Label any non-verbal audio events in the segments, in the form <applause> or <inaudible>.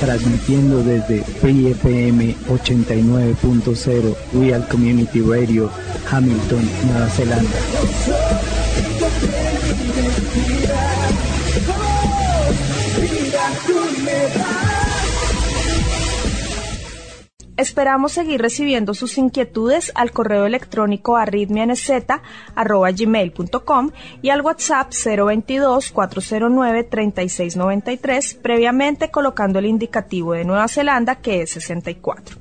transmitiendo desde Free FM 89.0 Real Community Radio, Hamilton, Nueva Zelanda. Esperamos seguir recibiendo sus inquietudes al correo electrónico arritmianz.gmail.com y al WhatsApp 022-409-3693, previamente colocando el indicativo de Nueva Zelanda que es 64.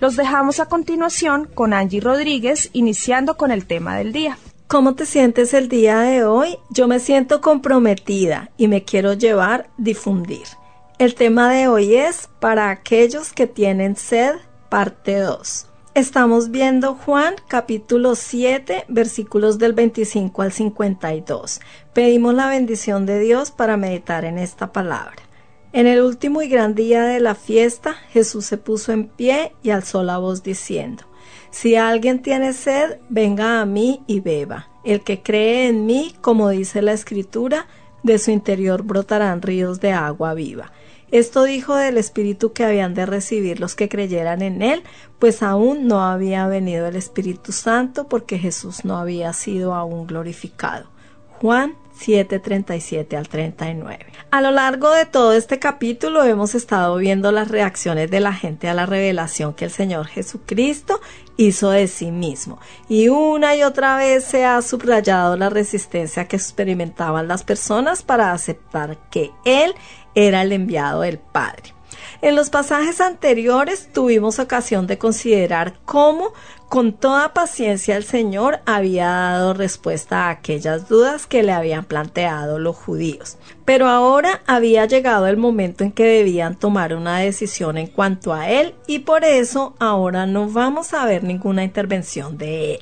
Los dejamos a continuación con Angie Rodríguez, iniciando con el tema del día. ¿Cómo te sientes el día de hoy? Yo me siento comprometida y me quiero llevar, difundir. El tema de hoy es para aquellos que tienen sed parte 2. Estamos viendo Juan capítulo 7 versículos del 25 al 52. Pedimos la bendición de Dios para meditar en esta palabra. En el último y gran día de la fiesta, Jesús se puso en pie y alzó la voz diciendo, Si alguien tiene sed, venga a mí y beba. El que cree en mí, como dice la escritura, de su interior brotarán ríos de agua viva. Esto dijo del Espíritu que habían de recibir los que creyeran en Él, pues aún no había venido el Espíritu Santo porque Jesús no había sido aún glorificado. Juan 7:37 al 39. A lo largo de todo este capítulo hemos estado viendo las reacciones de la gente a la revelación que el Señor Jesucristo hizo de sí mismo. Y una y otra vez se ha subrayado la resistencia que experimentaban las personas para aceptar que Él era el enviado del Padre. En los pasajes anteriores tuvimos ocasión de considerar cómo con toda paciencia el Señor había dado respuesta a aquellas dudas que le habían planteado los judíos. Pero ahora había llegado el momento en que debían tomar una decisión en cuanto a Él y por eso ahora no vamos a ver ninguna intervención de Él.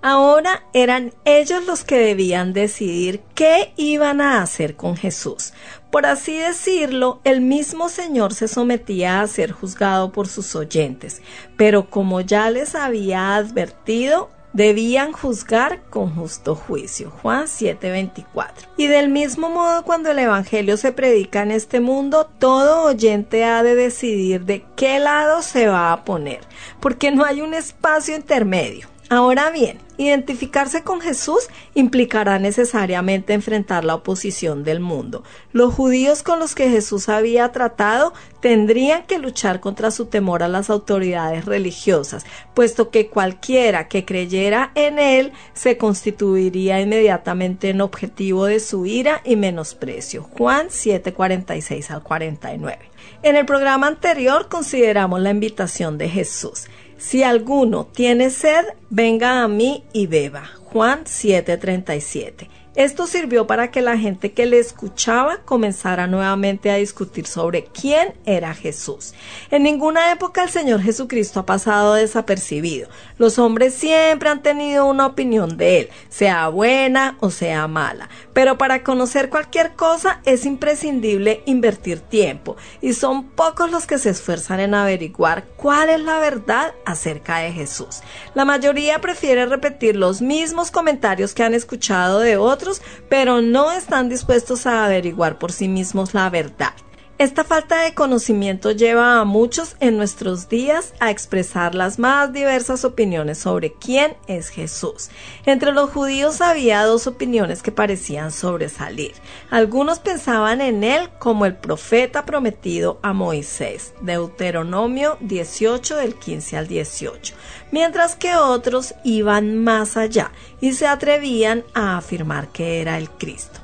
Ahora eran ellos los que debían decidir qué iban a hacer con Jesús. Por así decirlo, el mismo Señor se sometía a ser juzgado por sus oyentes, pero como ya les había advertido, debían juzgar con justo juicio. Juan 7:24. Y del mismo modo cuando el Evangelio se predica en este mundo, todo oyente ha de decidir de qué lado se va a poner, porque no hay un espacio intermedio. Ahora bien, identificarse con Jesús implicará necesariamente enfrentar la oposición del mundo. Los judíos con los que Jesús había tratado tendrían que luchar contra su temor a las autoridades religiosas, puesto que cualquiera que creyera en él se constituiría inmediatamente en objetivo de su ira y menosprecio. Juan 7:46 al 49. En el programa anterior consideramos la invitación de Jesús. Si alguno tiene sed, venga a mí y beba. Juan 7:37. Esto sirvió para que la gente que le escuchaba comenzara nuevamente a discutir sobre quién era Jesús. En ninguna época el Señor Jesucristo ha pasado desapercibido. Los hombres siempre han tenido una opinión de él, sea buena o sea mala. Pero para conocer cualquier cosa es imprescindible invertir tiempo y son pocos los que se esfuerzan en averiguar cuál es la verdad acerca de Jesús. La mayoría prefiere repetir los mismos comentarios que han escuchado de otros, pero no están dispuestos a averiguar por sí mismos la verdad. Esta falta de conocimiento lleva a muchos en nuestros días a expresar las más diversas opiniones sobre quién es Jesús. Entre los judíos había dos opiniones que parecían sobresalir. Algunos pensaban en él como el profeta prometido a Moisés, Deuteronomio 18 del 15 al 18, mientras que otros iban más allá y se atrevían a afirmar que era el Cristo.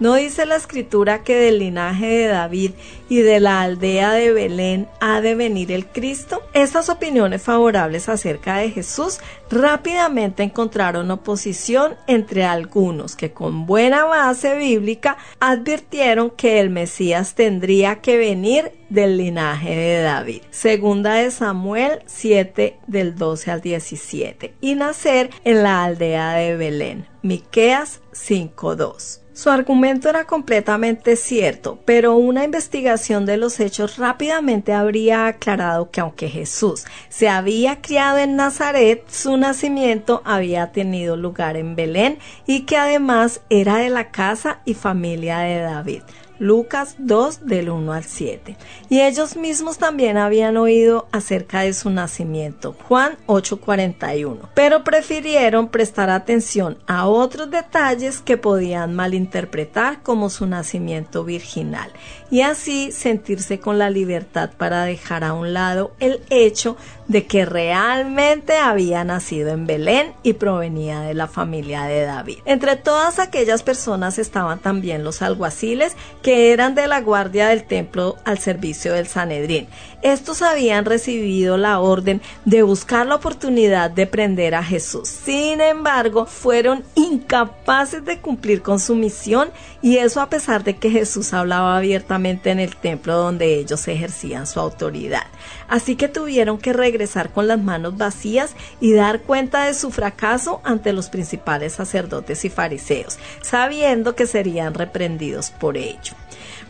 ¿No dice la escritura que del linaje de David y de la aldea de Belén ha de venir el Cristo? Estas opiniones favorables acerca de Jesús rápidamente encontraron oposición entre algunos que con buena base bíblica advirtieron que el Mesías tendría que venir del linaje de David. Segunda de Samuel 7 del 12 al 17 y nacer en la aldea de Belén. Miqueas 5:2. Su argumento era completamente cierto, pero una investigación de los hechos rápidamente habría aclarado que aunque Jesús se había criado en Nazaret, su nacimiento había tenido lugar en Belén y que además era de la casa y familia de David. Lucas 2 del 1 al 7. Y ellos mismos también habían oído acerca de su nacimiento, Juan 8:41, pero prefirieron prestar atención a otros detalles que podían malinterpretar como su nacimiento virginal y así sentirse con la libertad para dejar a un lado el hecho de que realmente había nacido en Belén y provenía de la familia de David. Entre todas aquellas personas estaban también los alguaciles que eran de la guardia del templo al servicio del Sanedrín. Estos habían recibido la orden de buscar la oportunidad de prender a Jesús. Sin embargo, fueron incapaces de cumplir con su misión y eso a pesar de que Jesús hablaba abiertamente en el templo donde ellos ejercían su autoridad. Así que tuvieron que regresar con las manos vacías y dar cuenta de su fracaso ante los principales sacerdotes y fariseos, sabiendo que serían reprendidos por ello.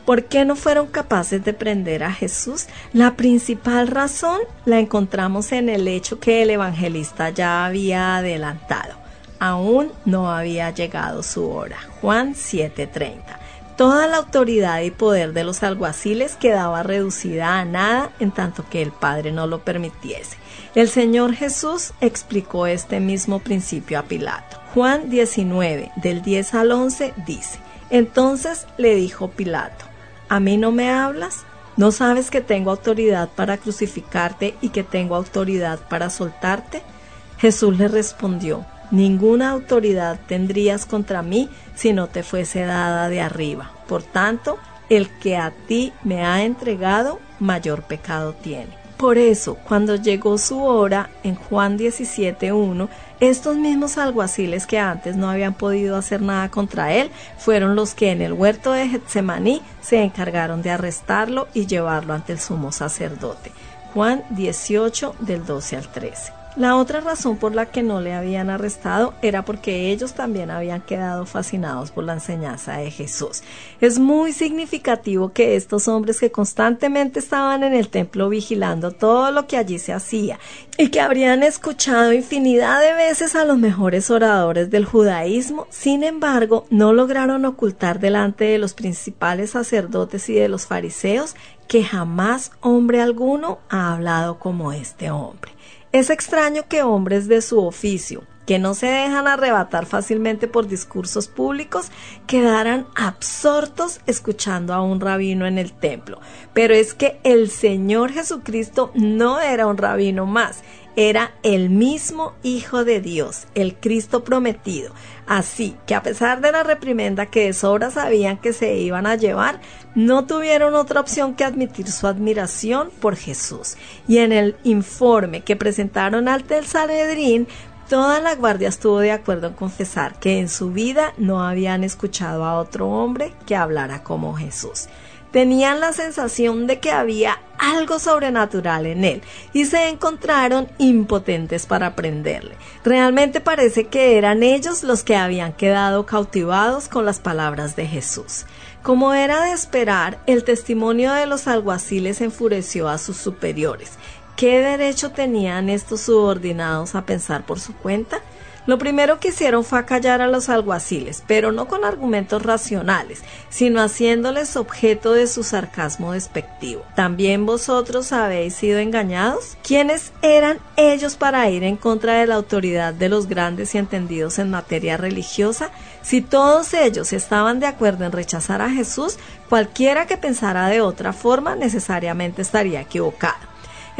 ¿Por qué no fueron capaces de prender a Jesús? La principal razón la encontramos en el hecho que el evangelista ya había adelantado. Aún no había llegado su hora. Juan 7:30. Toda la autoridad y poder de los alguaciles quedaba reducida a nada en tanto que el Padre no lo permitiese. El Señor Jesús explicó este mismo principio a Pilato. Juan 19, del 10 al 11, dice, Entonces le dijo Pilato, ¿A mí no me hablas? ¿No sabes que tengo autoridad para crucificarte y que tengo autoridad para soltarte? Jesús le respondió, Ninguna autoridad tendrías contra mí si no te fuese dada de arriba. Por tanto, el que a ti me ha entregado, mayor pecado tiene. Por eso, cuando llegó su hora, en Juan 17.1, estos mismos alguaciles que antes no habían podido hacer nada contra él, fueron los que en el huerto de Getsemaní se encargaron de arrestarlo y llevarlo ante el sumo sacerdote. Juan 18 del 12 al 13. La otra razón por la que no le habían arrestado era porque ellos también habían quedado fascinados por la enseñanza de Jesús. Es muy significativo que estos hombres que constantemente estaban en el templo vigilando todo lo que allí se hacía y que habrían escuchado infinidad de veces a los mejores oradores del judaísmo, sin embargo, no lograron ocultar delante de los principales sacerdotes y de los fariseos que jamás hombre alguno ha hablado como este hombre. Es extraño que hombres de su oficio, que no se dejan arrebatar fácilmente por discursos públicos, quedaran absortos escuchando a un rabino en el templo. Pero es que el Señor Jesucristo no era un rabino más, era el mismo Hijo de Dios, el Cristo prometido. Así que a pesar de la reprimenda que de sobra sabían que se iban a llevar, no tuvieron otra opción que admitir su admiración por Jesús. Y en el informe que presentaron ante el Sanedrín, toda la guardia estuvo de acuerdo en confesar que en su vida no habían escuchado a otro hombre que hablara como Jesús. Tenían la sensación de que había algo sobrenatural en él y se encontraron impotentes para aprenderle. Realmente parece que eran ellos los que habían quedado cautivados con las palabras de Jesús. Como era de esperar, el testimonio de los alguaciles enfureció a sus superiores. ¿Qué derecho tenían estos subordinados a pensar por su cuenta? Lo primero que hicieron fue acallar a los alguaciles, pero no con argumentos racionales, sino haciéndoles objeto de su sarcasmo despectivo. ¿También vosotros habéis sido engañados? ¿Quiénes eran ellos para ir en contra de la autoridad de los grandes y entendidos en materia religiosa? Si todos ellos estaban de acuerdo en rechazar a Jesús, cualquiera que pensara de otra forma necesariamente estaría equivocado.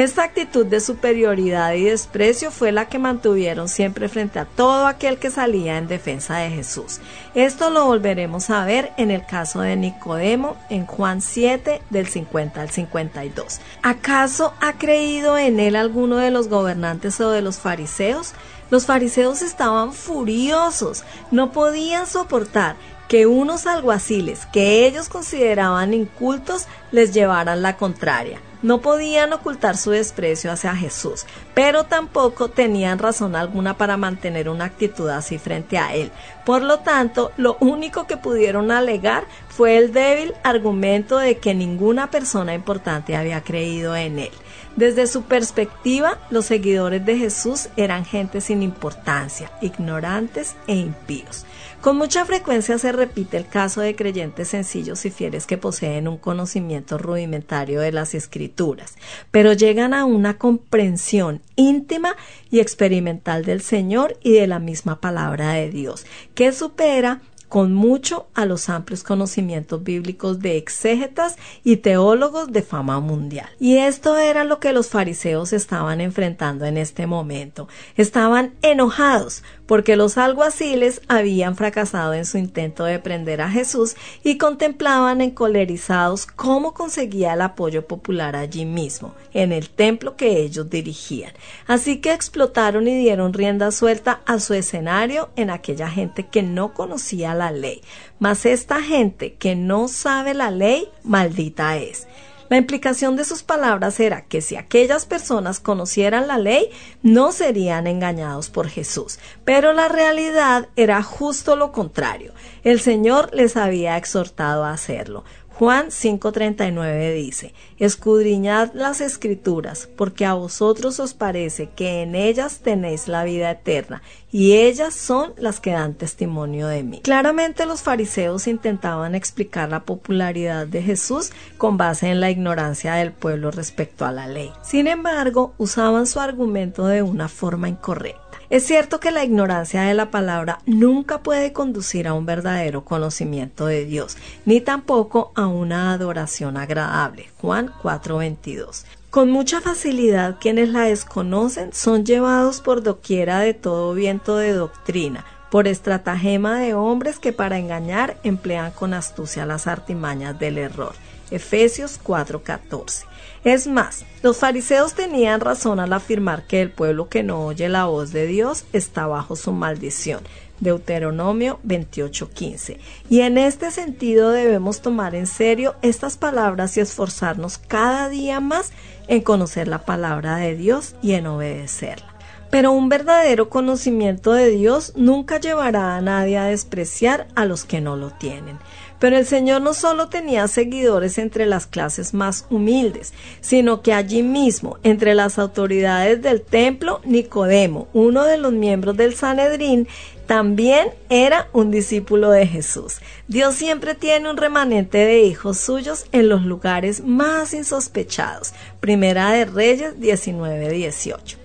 Esta actitud de superioridad y desprecio fue la que mantuvieron siempre frente a todo aquel que salía en defensa de Jesús. Esto lo volveremos a ver en el caso de Nicodemo en Juan 7 del 50 al 52. ¿Acaso ha creído en él alguno de los gobernantes o de los fariseos? Los fariseos estaban furiosos, no podían soportar que unos alguaciles que ellos consideraban incultos les llevaran la contraria. No podían ocultar su desprecio hacia Jesús, pero tampoco tenían razón alguna para mantener una actitud así frente a él. Por lo tanto, lo único que pudieron alegar fue el débil argumento de que ninguna persona importante había creído en él. Desde su perspectiva, los seguidores de Jesús eran gente sin importancia, ignorantes e impíos. Con mucha frecuencia se repite el caso de creyentes sencillos y fieles que poseen un conocimiento rudimentario de las escrituras, pero llegan a una comprensión íntima y experimental del Señor y de la misma palabra de Dios, que supera con mucho a los amplios conocimientos bíblicos de exégetas y teólogos de fama mundial. Y esto era lo que los fariseos estaban enfrentando en este momento. Estaban enojados porque los alguaciles habían fracasado en su intento de prender a Jesús y contemplaban encolerizados cómo conseguía el apoyo popular allí mismo, en el templo que ellos dirigían. Así que explotaron y dieron rienda suelta a su escenario en aquella gente que no conocía la ley. Mas esta gente que no sabe la ley, maldita es. La implicación de sus palabras era que si aquellas personas conocieran la ley, no serían engañados por Jesús. Pero la realidad era justo lo contrario. El Señor les había exhortado a hacerlo. Juan 5:39 dice, Escudriñad las escrituras, porque a vosotros os parece que en ellas tenéis la vida eterna, y ellas son las que dan testimonio de mí. Claramente los fariseos intentaban explicar la popularidad de Jesús con base en la ignorancia del pueblo respecto a la ley. Sin embargo, usaban su argumento de una forma incorrecta. Es cierto que la ignorancia de la palabra nunca puede conducir a un verdadero conocimiento de Dios, ni tampoco a una adoración agradable. Juan 4:22. Con mucha facilidad quienes la desconocen son llevados por doquiera de todo viento de doctrina, por estratagema de hombres que para engañar emplean con astucia las artimañas del error. Efesios 4:14. Es más, los fariseos tenían razón al afirmar que el pueblo que no oye la voz de Dios está bajo su maldición. Deuteronomio 28:15. Y en este sentido debemos tomar en serio estas palabras y esforzarnos cada día más en conocer la palabra de Dios y en obedecerla. Pero un verdadero conocimiento de Dios nunca llevará a nadie a despreciar a los que no lo tienen. Pero el Señor no solo tenía seguidores entre las clases más humildes, sino que allí mismo, entre las autoridades del templo, Nicodemo, uno de los miembros del Sanedrín, también era un discípulo de Jesús. Dios siempre tiene un remanente de hijos suyos en los lugares más insospechados. Primera de Reyes 19-18.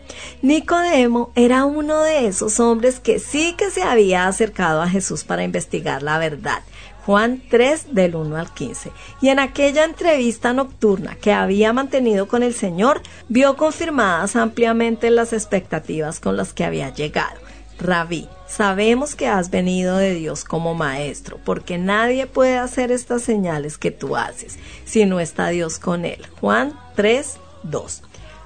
Nicodemo era uno de esos hombres que sí que se había acercado a Jesús para investigar la verdad Juan 3 del 1 al 15. Y en aquella entrevista nocturna que había mantenido con el Señor, vio confirmadas ampliamente las expectativas con las que había llegado. Rabí, sabemos que has venido de Dios como maestro, porque nadie puede hacer estas señales que tú haces, si no está Dios con él. Juan 3, 2.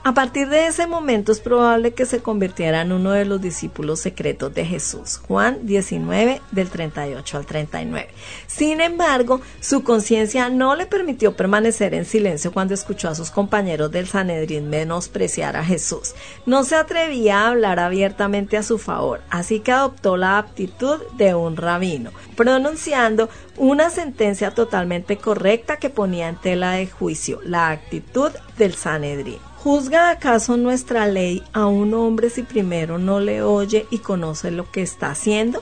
A partir de ese momento es probable que se convirtiera en uno de los discípulos secretos de Jesús. Juan 19 del 38 al 39. Sin embargo, su conciencia no le permitió permanecer en silencio cuando escuchó a sus compañeros del Sanedrín menospreciar a Jesús. No se atrevía a hablar abiertamente a su favor, así que adoptó la aptitud de un rabino, pronunciando una sentencia totalmente correcta que ponía en tela de juicio la actitud del Sanedrín. ¿Juzga acaso nuestra ley a un hombre si primero no le oye y conoce lo que está haciendo?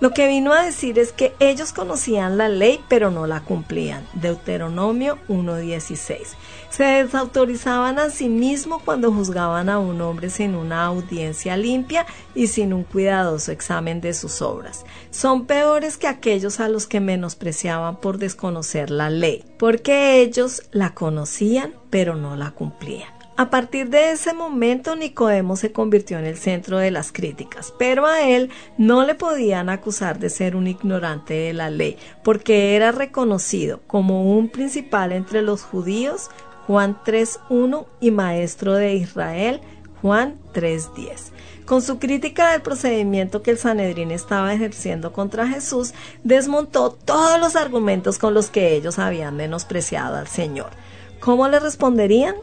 Lo que vino a decir es que ellos conocían la ley pero no la cumplían. Deuteronomio 1.16. Se desautorizaban a sí mismos cuando juzgaban a un hombre sin una audiencia limpia y sin un cuidadoso examen de sus obras. Son peores que aquellos a los que menospreciaban por desconocer la ley, porque ellos la conocían pero no la cumplían. A partir de ese momento Nicodemo se convirtió en el centro de las críticas, pero a él no le podían acusar de ser un ignorante de la ley, porque era reconocido como un principal entre los judíos, Juan 3.1, y maestro de Israel, Juan 3.10. Con su crítica del procedimiento que el Sanedrín estaba ejerciendo contra Jesús, desmontó todos los argumentos con los que ellos habían menospreciado al Señor. ¿Cómo le responderían?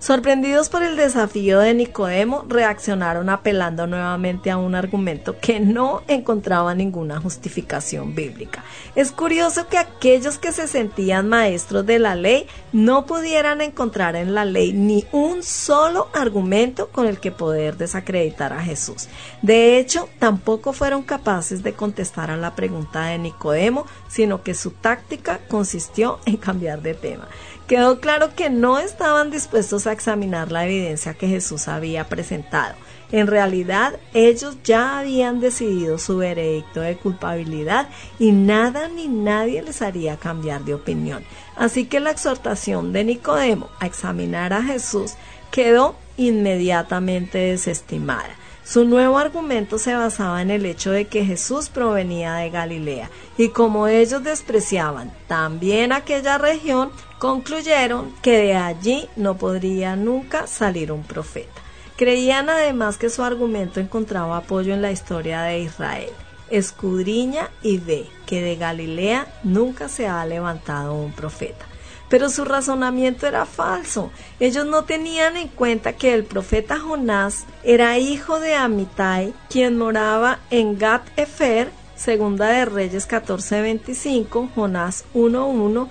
Sorprendidos por el desafío de Nicodemo, reaccionaron apelando nuevamente a un argumento que no encontraba ninguna justificación bíblica. Es curioso que aquellos que se sentían maestros de la ley no pudieran encontrar en la ley ni un solo argumento con el que poder desacreditar a Jesús. De hecho, tampoco fueron capaces de contestar a la pregunta de Nicodemo, sino que su táctica consistió en cambiar de tema quedó claro que no estaban dispuestos a examinar la evidencia que Jesús había presentado. En realidad, ellos ya habían decidido su veredicto de culpabilidad y nada ni nadie les haría cambiar de opinión. Así que la exhortación de Nicodemo a examinar a Jesús quedó inmediatamente desestimada. Su nuevo argumento se basaba en el hecho de que Jesús provenía de Galilea y como ellos despreciaban también aquella región, concluyeron que de allí no podría nunca salir un profeta. Creían además que su argumento encontraba apoyo en la historia de Israel. Escudriña y ve que de Galilea nunca se ha levantado un profeta. Pero su razonamiento era falso. Ellos no tenían en cuenta que el profeta Jonás era hijo de Amitai, quien moraba en Gat Efer, segunda de Reyes 14:25, Jonás 1:1,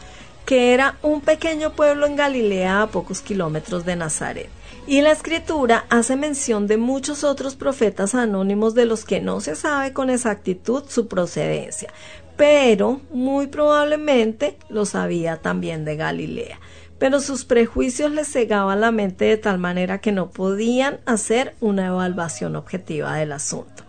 que era un pequeño pueblo en Galilea a pocos kilómetros de Nazaret. Y la escritura hace mención de muchos otros profetas anónimos de los que no se sabe con exactitud su procedencia, pero muy probablemente lo sabía también de Galilea. Pero sus prejuicios les cegaban la mente de tal manera que no podían hacer una evaluación objetiva del asunto.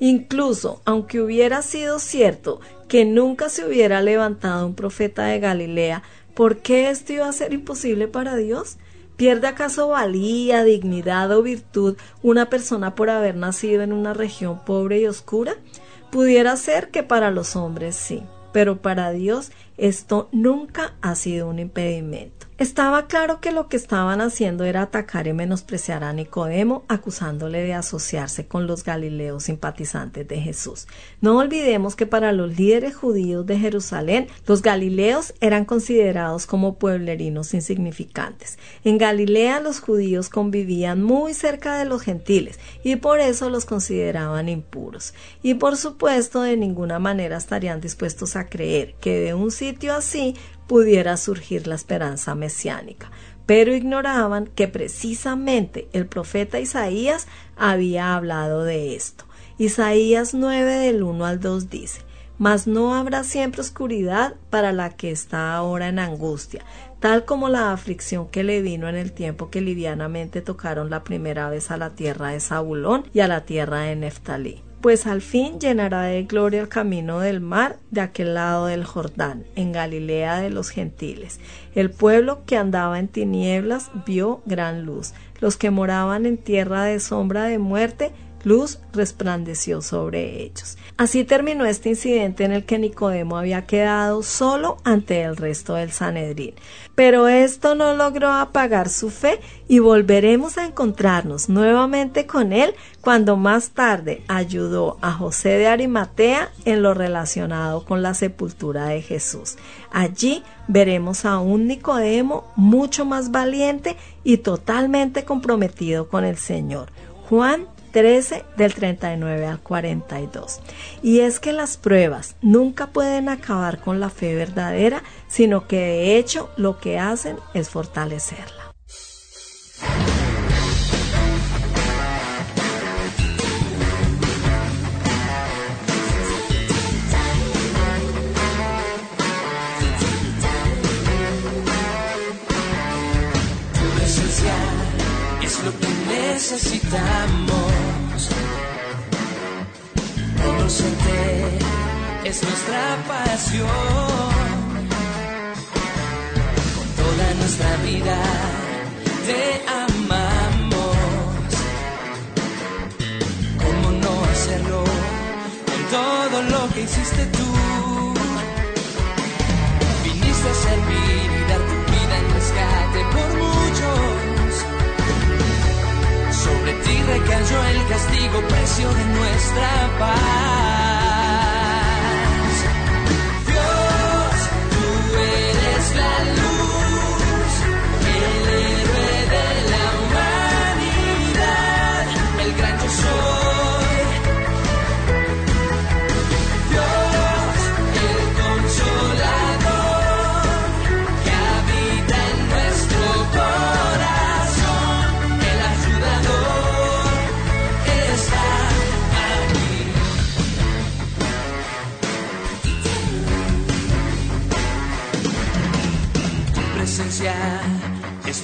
Incluso, aunque hubiera sido cierto que nunca se hubiera levantado un profeta de Galilea, ¿por qué esto iba a ser imposible para Dios? ¿Pierde acaso valía, dignidad o virtud una persona por haber nacido en una región pobre y oscura? Pudiera ser que para los hombres sí, pero para Dios esto nunca ha sido un impedimento. Estaba claro que lo que estaban haciendo era atacar y menospreciar a Nicodemo, acusándole de asociarse con los galileos simpatizantes de Jesús. No olvidemos que para los líderes judíos de Jerusalén, los galileos eran considerados como pueblerinos insignificantes. En Galilea los judíos convivían muy cerca de los gentiles y por eso los consideraban impuros. Y por supuesto de ninguna manera estarían dispuestos a creer que de un sitio así pudiera surgir la esperanza mesiánica, pero ignoraban que precisamente el profeta Isaías había hablado de esto. Isaías 9 del 1 al 2 dice, Mas no habrá siempre oscuridad para la que está ahora en angustia, tal como la aflicción que le vino en el tiempo que livianamente tocaron la primera vez a la tierra de Zabulón y a la tierra de Neftalí pues al fin llenará de gloria el camino del mar de aquel lado del Jordán, en Galilea de los gentiles. El pueblo que andaba en tinieblas vio gran luz. Los que moraban en tierra de sombra de muerte, luz resplandeció sobre ellos. Así terminó este incidente en el que Nicodemo había quedado solo ante el resto del Sanedrín. Pero esto no logró apagar su fe y volveremos a encontrarnos nuevamente con él cuando más tarde ayudó a José de Arimatea en lo relacionado con la sepultura de Jesús. Allí veremos a un Nicodemo mucho más valiente y totalmente comprometido con el Señor. Juan 13 del 39 al 42. Y es que las pruebas nunca pueden acabar con la fe verdadera, sino que de hecho lo que hacen es fortalecerla. necesitamos. Es nuestra pasión. Con toda nuestra vida te amamos. ¿Cómo no hacerlo con todo lo que hiciste tú? Viniste a servir y dar tu vida en rescate por muchos. Sobre ti recayó el castigo, precio de nuestra paz.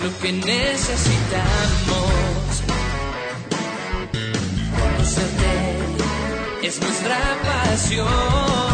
Lo que necesitamos. Conocerte es nuestra pasión.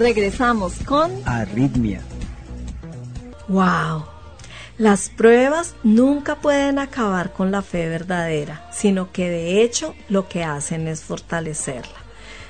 Regresamos con Arritmia. Wow. Las pruebas nunca pueden acabar con la fe verdadera, sino que de hecho lo que hacen es fortalecerla.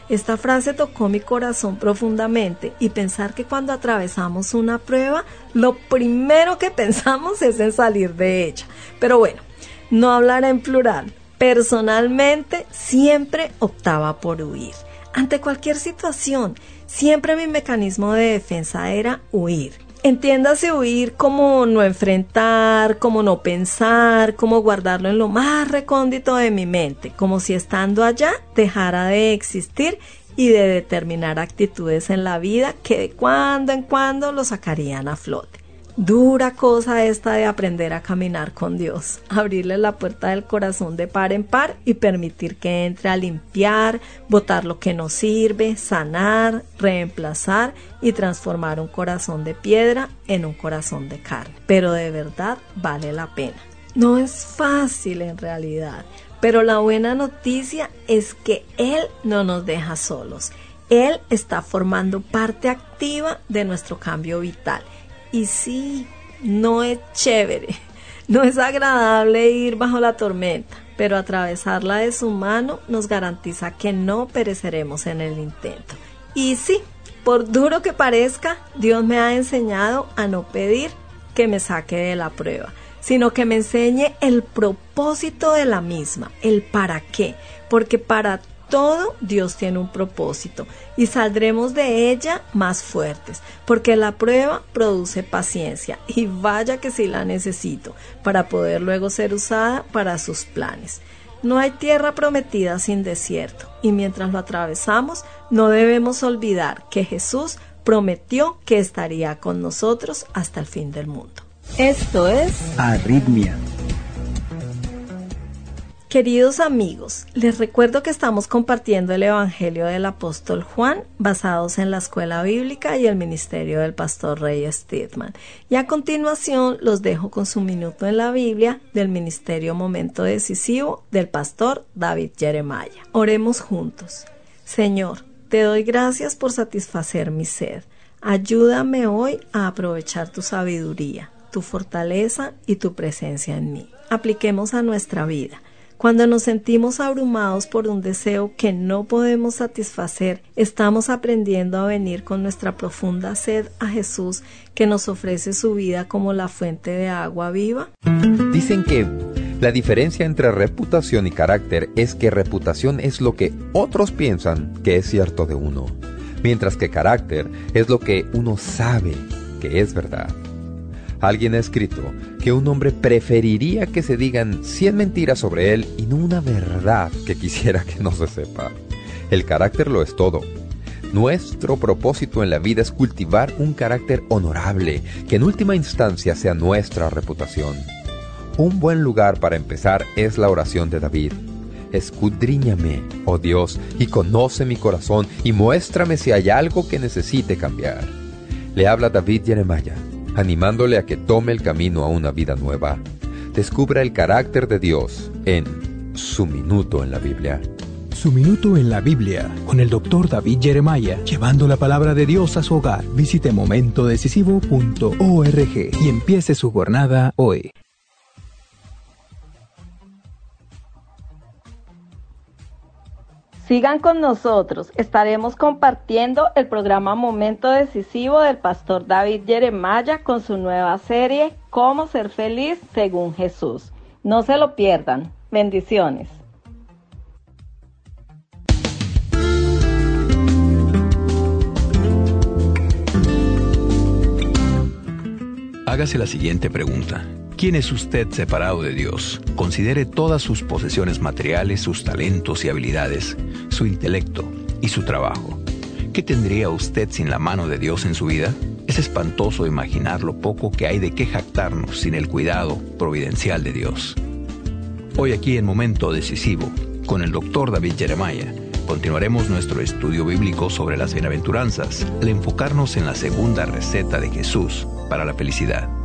Esta frase tocó mi corazón profundamente y pensar que cuando atravesamos una prueba, lo primero que pensamos es en salir de ella. Pero bueno, no hablar en plural. Personalmente siempre optaba por huir ante cualquier situación. Siempre mi mecanismo de defensa era huir. Entiéndase huir como no enfrentar, como no pensar, como guardarlo en lo más recóndito de mi mente, como si estando allá dejara de existir y de determinar actitudes en la vida que de cuando en cuando lo sacarían a flote. Dura cosa esta de aprender a caminar con Dios, abrirle la puerta del corazón de par en par y permitir que entre a limpiar, botar lo que no sirve, sanar, reemplazar y transformar un corazón de piedra en un corazón de carne. Pero de verdad vale la pena. No es fácil en realidad, pero la buena noticia es que Él no nos deja solos. Él está formando parte activa de nuestro cambio vital y sí, no es chévere, <laughs> no es agradable ir bajo la tormenta, pero atravesarla de su mano nos garantiza que no pereceremos en el intento. Y sí, por duro que parezca, Dios me ha enseñado a no pedir que me saque de la prueba, sino que me enseñe el propósito de la misma, el para qué, porque para todo Dios tiene un propósito y saldremos de ella más fuertes, porque la prueba produce paciencia y vaya que sí la necesito para poder luego ser usada para sus planes. No hay tierra prometida sin desierto y mientras lo atravesamos no debemos olvidar que Jesús prometió que estaría con nosotros hasta el fin del mundo. Esto es Arritmia Queridos amigos, les recuerdo que estamos compartiendo el Evangelio del apóstol Juan basados en la escuela bíblica y el ministerio del pastor Rey Stedman. Y a continuación los dejo con su minuto en la Biblia del ministerio Momento Decisivo del pastor David Jeremiah. Oremos juntos. Señor, te doy gracias por satisfacer mi sed. Ayúdame hoy a aprovechar tu sabiduría, tu fortaleza y tu presencia en mí. Apliquemos a nuestra vida cuando nos sentimos abrumados por un deseo que no podemos satisfacer, estamos aprendiendo a venir con nuestra profunda sed a Jesús que nos ofrece su vida como la fuente de agua viva. Dicen que la diferencia entre reputación y carácter es que reputación es lo que otros piensan que es cierto de uno, mientras que carácter es lo que uno sabe que es verdad. Alguien ha escrito que un hombre preferiría que se digan 100 mentiras sobre él y no una verdad que quisiera que no se sepa. El carácter lo es todo. Nuestro propósito en la vida es cultivar un carácter honorable, que en última instancia sea nuestra reputación. Un buen lugar para empezar es la oración de David. Escudriñame, oh Dios, y conoce mi corazón, y muéstrame si hay algo que necesite cambiar. Le habla David Jeremiah animándole a que tome el camino a una vida nueva. Descubra el carácter de Dios en Su Minuto en la Biblia. Su Minuto en la Biblia con el doctor David Jeremiah, llevando la palabra de Dios a su hogar. Visite momentodecisivo.org y empiece su jornada hoy. Sigan con nosotros, estaremos compartiendo el programa Momento Decisivo del pastor David Jeremiah con su nueva serie Cómo ser feliz según Jesús. No se lo pierdan. Bendiciones. Hágase la siguiente pregunta. ¿Quién es usted separado de Dios? Considere todas sus posesiones materiales, sus talentos y habilidades, su intelecto y su trabajo. ¿Qué tendría usted sin la mano de Dios en su vida? Es espantoso imaginar lo poco que hay de qué jactarnos sin el cuidado providencial de Dios. Hoy aquí en Momento Decisivo, con el doctor David Jeremiah, continuaremos nuestro estudio bíblico sobre las bienaventuranzas al enfocarnos en la segunda receta de Jesús para la felicidad.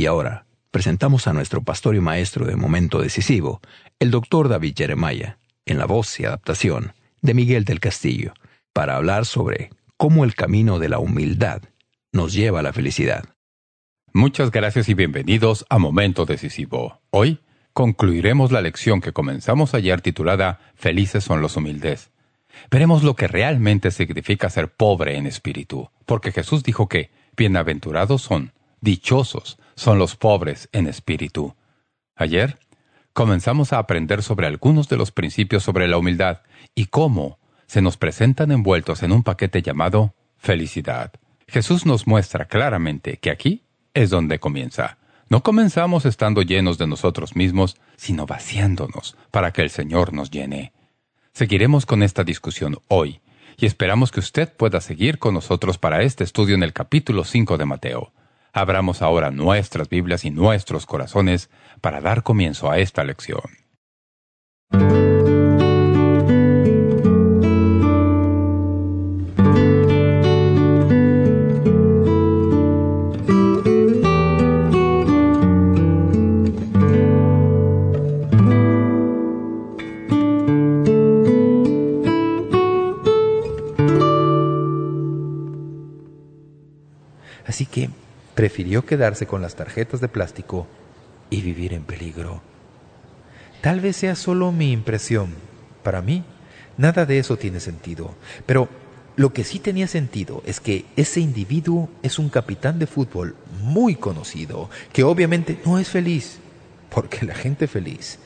Y ahora, presentamos a nuestro pastor y maestro de momento decisivo, el doctor David Jeremiah, en la voz y adaptación de Miguel del Castillo, para hablar sobre cómo el camino de la humildad nos lleva a la felicidad. Muchas gracias y bienvenidos a Momento Decisivo. Hoy concluiremos la lección que comenzamos ayer titulada Felices son los humildes. Veremos lo que realmente significa ser pobre en espíritu, porque Jesús dijo que bienaventurados son, dichosos, son los pobres en espíritu. Ayer comenzamos a aprender sobre algunos de los principios sobre la humildad y cómo se nos presentan envueltos en un paquete llamado felicidad. Jesús nos muestra claramente que aquí es donde comienza. No comenzamos estando llenos de nosotros mismos, sino vaciándonos para que el Señor nos llene. Seguiremos con esta discusión hoy y esperamos que usted pueda seguir con nosotros para este estudio en el capítulo 5 de Mateo. Abramos ahora nuestras Biblias y nuestros corazones para dar comienzo a esta lección. Así que prefirió quedarse con las tarjetas de plástico y vivir en peligro. Tal vez sea solo mi impresión. Para mí, nada de eso tiene sentido. Pero lo que sí tenía sentido es que ese individuo es un capitán de fútbol muy conocido, que obviamente no es feliz, porque la gente feliz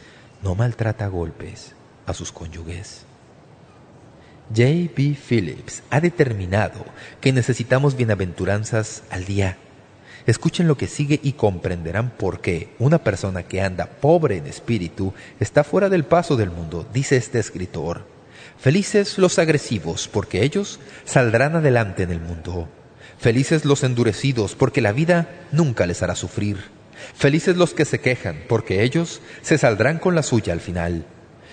no maltrata a golpes a sus cónyuges. J.B. Phillips ha determinado que necesitamos bienaventuranzas al día. Escuchen lo que sigue y comprenderán por qué una persona que anda pobre en espíritu está fuera del paso del mundo, dice este escritor. Felices los agresivos, porque ellos saldrán adelante en el mundo. Felices los endurecidos, porque la vida nunca les hará sufrir. Felices los que se quejan, porque ellos se saldrán con la suya al final.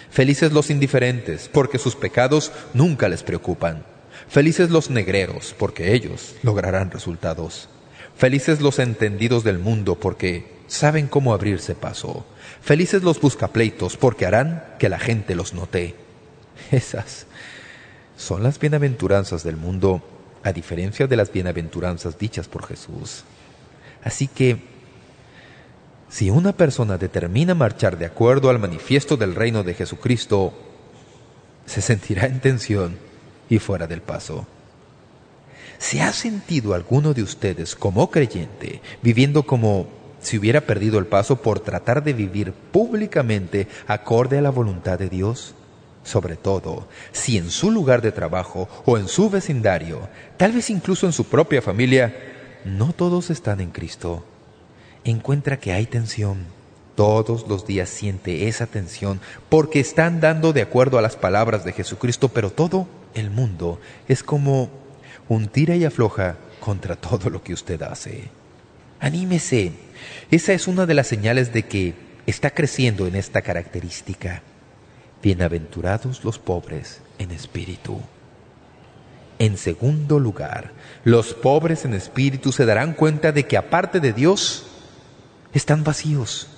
Felices los indiferentes, porque sus pecados nunca les preocupan. Felices los negreros, porque ellos lograrán resultados. Felices los entendidos del mundo, porque saben cómo abrirse paso. Felices los buscapleitos, porque harán que la gente los note. <laughs> Esas son las bienaventuranzas del mundo, a diferencia de las bienaventuranzas dichas por Jesús. Así que si una persona determina marchar de acuerdo al manifiesto del reino de Jesucristo, se sentirá en tensión y fuera del paso. ¿Se ha sentido alguno de ustedes como creyente viviendo como si hubiera perdido el paso por tratar de vivir públicamente acorde a la voluntad de Dios? Sobre todo, si en su lugar de trabajo o en su vecindario, tal vez incluso en su propia familia, no todos están en Cristo encuentra que hay tensión. Todos los días siente esa tensión porque están dando de acuerdo a las palabras de Jesucristo, pero todo el mundo es como un tira y afloja contra todo lo que usted hace. Anímese. Esa es una de las señales de que está creciendo en esta característica. Bienaventurados los pobres en espíritu. En segundo lugar, los pobres en espíritu se darán cuenta de que aparte de Dios, están vacíos.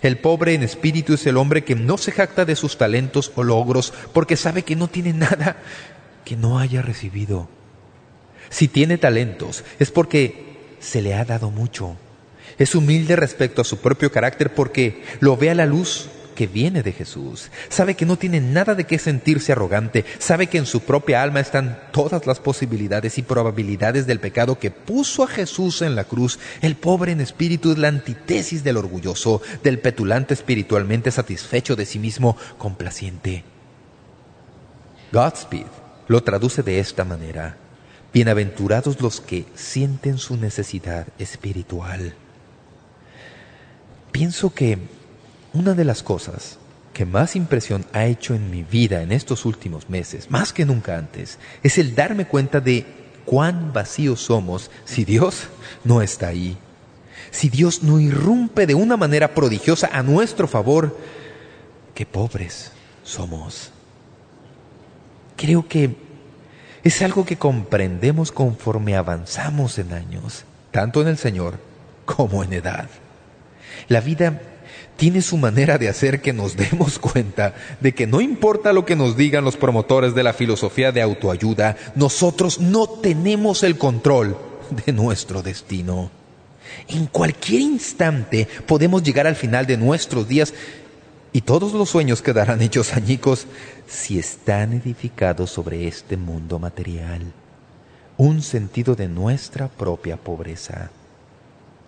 El pobre en espíritu es el hombre que no se jacta de sus talentos o logros porque sabe que no tiene nada que no haya recibido. Si tiene talentos es porque se le ha dado mucho. Es humilde respecto a su propio carácter porque lo ve a la luz que viene de Jesús. Sabe que no tiene nada de qué sentirse arrogante. Sabe que en su propia alma están todas las posibilidades y probabilidades del pecado que puso a Jesús en la cruz. El pobre en espíritu es la antítesis del orgulloso, del petulante espiritualmente satisfecho de sí mismo, complaciente. Godspeed lo traduce de esta manera. Bienaventurados los que sienten su necesidad espiritual. Pienso que una de las cosas que más impresión ha hecho en mi vida en estos últimos meses, más que nunca antes, es el darme cuenta de cuán vacíos somos si Dios no está ahí. Si Dios no irrumpe de una manera prodigiosa a nuestro favor, qué pobres somos. Creo que es algo que comprendemos conforme avanzamos en años, tanto en el Señor como en edad. La vida tiene su manera de hacer que nos demos <laughs> cuenta de que no importa lo que nos digan los promotores de la filosofía de autoayuda, nosotros no tenemos el control de nuestro destino. En cualquier instante podemos llegar al final de nuestros días y todos los sueños quedarán hechos añicos si están edificados sobre este mundo material. Un sentido de nuestra propia pobreza.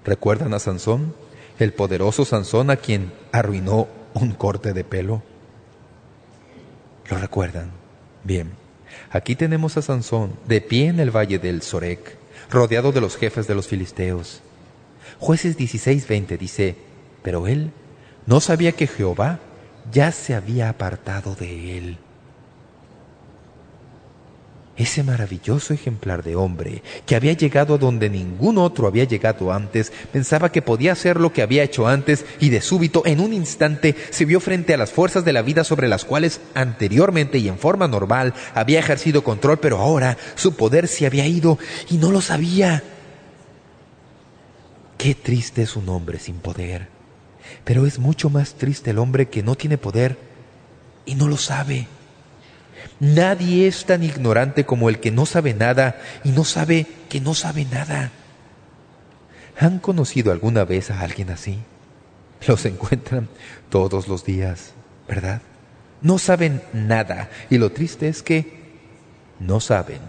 ¿Recuerdan a Sansón? El poderoso Sansón a quien arruinó un corte de pelo. ¿Lo recuerdan? Bien. Aquí tenemos a Sansón de pie en el valle del Sorek, rodeado de los jefes de los filisteos. Jueces 16:20 dice, pero él no sabía que Jehová ya se había apartado de él. Ese maravilloso ejemplar de hombre, que había llegado a donde ningún otro había llegado antes, pensaba que podía hacer lo que había hecho antes y de súbito, en un instante, se vio frente a las fuerzas de la vida sobre las cuales anteriormente y en forma normal había ejercido control, pero ahora su poder se había ido y no lo sabía. Qué triste es un hombre sin poder. Pero es mucho más triste el hombre que no tiene poder y no lo sabe. Nadie es tan ignorante como el que no sabe nada y no sabe que no sabe nada. ¿Han conocido alguna vez a alguien así? Los encuentran todos los días, ¿verdad? No saben nada y lo triste es que no saben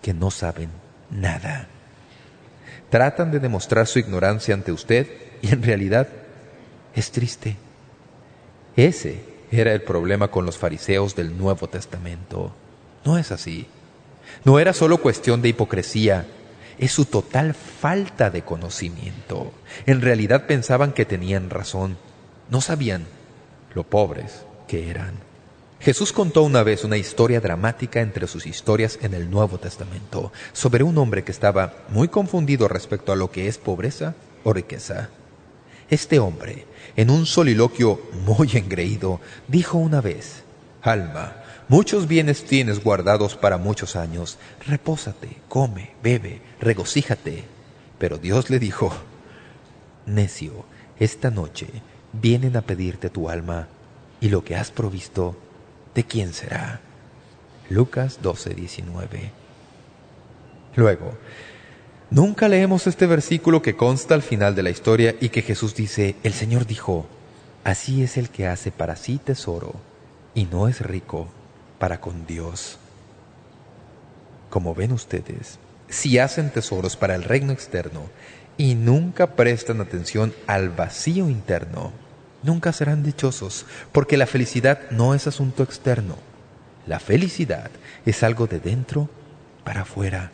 que no saben nada. Tratan de demostrar su ignorancia ante usted y en realidad es triste. Ese era el problema con los fariseos del Nuevo Testamento. No es así. No era solo cuestión de hipocresía, es su total falta de conocimiento. En realidad pensaban que tenían razón. No sabían lo pobres que eran. Jesús contó una vez una historia dramática entre sus historias en el Nuevo Testamento sobre un hombre que estaba muy confundido respecto a lo que es pobreza o riqueza. Este hombre, en un soliloquio muy engreído, dijo una vez, Alma, muchos bienes tienes guardados para muchos años, repósate, come, bebe, regocíjate. Pero Dios le dijo, Necio, esta noche vienen a pedirte tu alma, y lo que has provisto, ¿de quién será? Lucas 12, 19. Luego, Nunca leemos este versículo que consta al final de la historia y que Jesús dice, el Señor dijo, así es el que hace para sí tesoro y no es rico para con Dios. Como ven ustedes, si hacen tesoros para el reino externo y nunca prestan atención al vacío interno, nunca serán dichosos, porque la felicidad no es asunto externo. La felicidad es algo de dentro para afuera.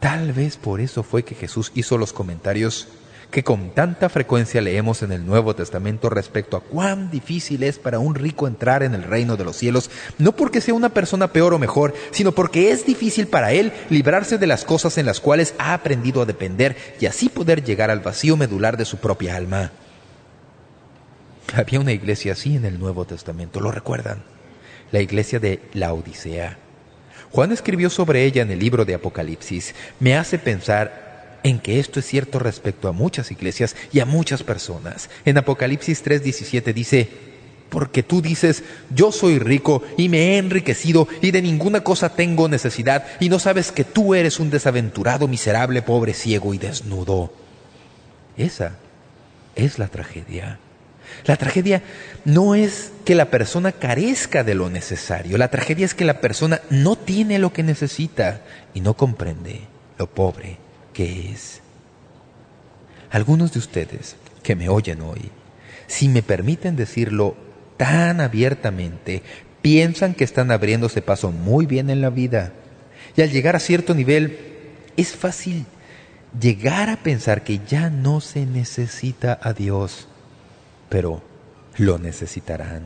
Tal vez por eso fue que Jesús hizo los comentarios que con tanta frecuencia leemos en el Nuevo Testamento respecto a cuán difícil es para un rico entrar en el reino de los cielos, no porque sea una persona peor o mejor, sino porque es difícil para él librarse de las cosas en las cuales ha aprendido a depender y así poder llegar al vacío medular de su propia alma. Había una iglesia así en el Nuevo Testamento, ¿lo recuerdan? La iglesia de la Odisea. Juan escribió sobre ella en el libro de Apocalipsis. Me hace pensar en que esto es cierto respecto a muchas iglesias y a muchas personas. En Apocalipsis 3.17 dice, porque tú dices, yo soy rico y me he enriquecido y de ninguna cosa tengo necesidad y no sabes que tú eres un desaventurado, miserable, pobre, ciego y desnudo. Esa es la tragedia. La tragedia no es que la persona carezca de lo necesario. La tragedia es que la persona no tiene lo que necesita y no comprende lo pobre que es. Algunos de ustedes que me oyen hoy, si me permiten decirlo tan abiertamente, piensan que están abriéndose paso muy bien en la vida. Y al llegar a cierto nivel, es fácil llegar a pensar que ya no se necesita a Dios pero lo necesitarán.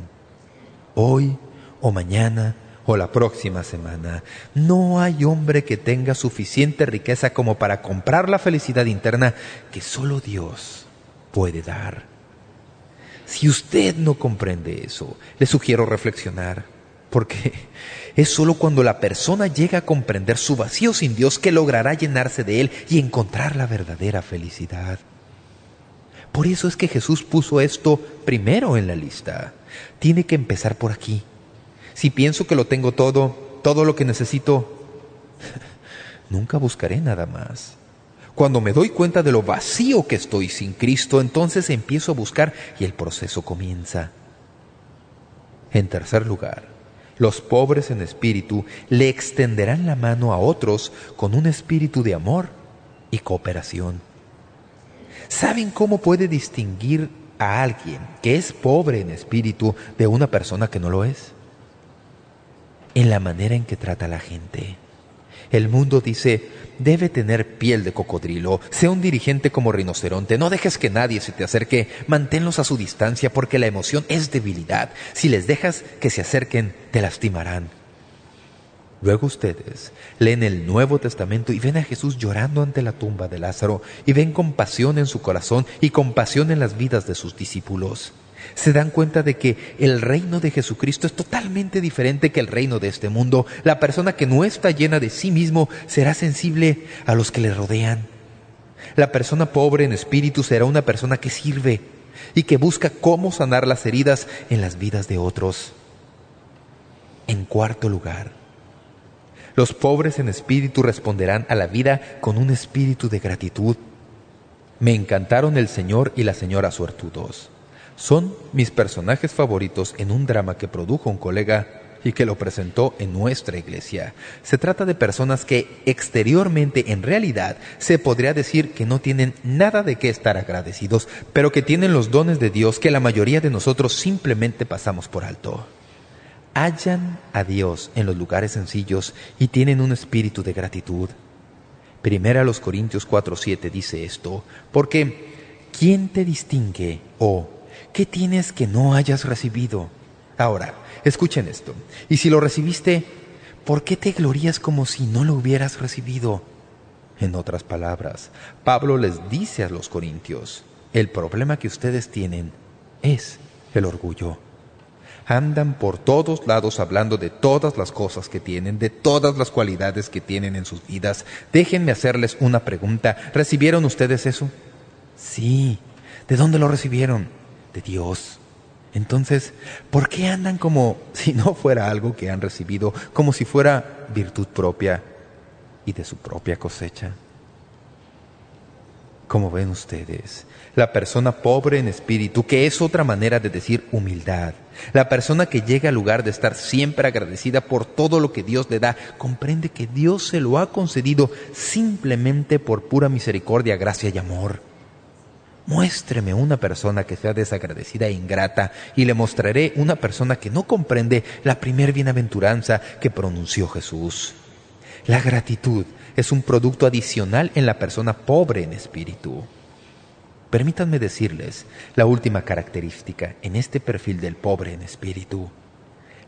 Hoy o mañana o la próxima semana. No hay hombre que tenga suficiente riqueza como para comprar la felicidad interna que solo Dios puede dar. Si usted no comprende eso, le sugiero reflexionar, porque es solo cuando la persona llega a comprender su vacío sin Dios que logrará llenarse de Él y encontrar la verdadera felicidad. Por eso es que Jesús puso esto primero en la lista. Tiene que empezar por aquí. Si pienso que lo tengo todo, todo lo que necesito, <laughs> nunca buscaré nada más. Cuando me doy cuenta de lo vacío que estoy sin Cristo, entonces empiezo a buscar y el proceso comienza. En tercer lugar, los pobres en espíritu le extenderán la mano a otros con un espíritu de amor y cooperación. ¿Saben cómo puede distinguir a alguien que es pobre en espíritu de una persona que no lo es? En la manera en que trata a la gente. El mundo dice, debe tener piel de cocodrilo, sea un dirigente como rinoceronte, no dejes que nadie se te acerque, manténlos a su distancia porque la emoción es debilidad. Si les dejas que se acerquen, te lastimarán. Luego ustedes leen el Nuevo Testamento y ven a Jesús llorando ante la tumba de Lázaro y ven compasión en su corazón y compasión en las vidas de sus discípulos. Se dan cuenta de que el reino de Jesucristo es totalmente diferente que el reino de este mundo. La persona que no está llena de sí mismo será sensible a los que le rodean. La persona pobre en espíritu será una persona que sirve y que busca cómo sanar las heridas en las vidas de otros. En cuarto lugar, los pobres en espíritu responderán a la vida con un espíritu de gratitud. Me encantaron el Señor y la señora suertudos. Son mis personajes favoritos en un drama que produjo un colega y que lo presentó en nuestra iglesia. Se trata de personas que exteriormente, en realidad, se podría decir que no tienen nada de qué estar agradecidos, pero que tienen los dones de Dios que la mayoría de nosotros simplemente pasamos por alto hallan a Dios en los lugares sencillos y tienen un espíritu de gratitud. Primera los Corintios 4.7 dice esto, porque ¿quién te distingue o qué tienes que no hayas recibido? Ahora, escuchen esto. Y si lo recibiste, ¿por qué te glorías como si no lo hubieras recibido? En otras palabras, Pablo les dice a los corintios, el problema que ustedes tienen es el orgullo andan por todos lados hablando de todas las cosas que tienen, de todas las cualidades que tienen en sus vidas. Déjenme hacerles una pregunta. ¿Recibieron ustedes eso? Sí. ¿De dónde lo recibieron? De Dios. Entonces, ¿por qué andan como si no fuera algo que han recibido, como si fuera virtud propia y de su propia cosecha? Como ven ustedes, la persona pobre en espíritu, que es otra manera de decir humildad, la persona que llega al lugar de estar siempre agradecida por todo lo que Dios le da, comprende que Dios se lo ha concedido simplemente por pura misericordia, gracia y amor. Muéstreme una persona que sea desagradecida e ingrata y le mostraré una persona que no comprende la primer bienaventuranza que pronunció Jesús. La gratitud es un producto adicional en la persona pobre en espíritu. Permítanme decirles la última característica en este perfil del pobre en espíritu.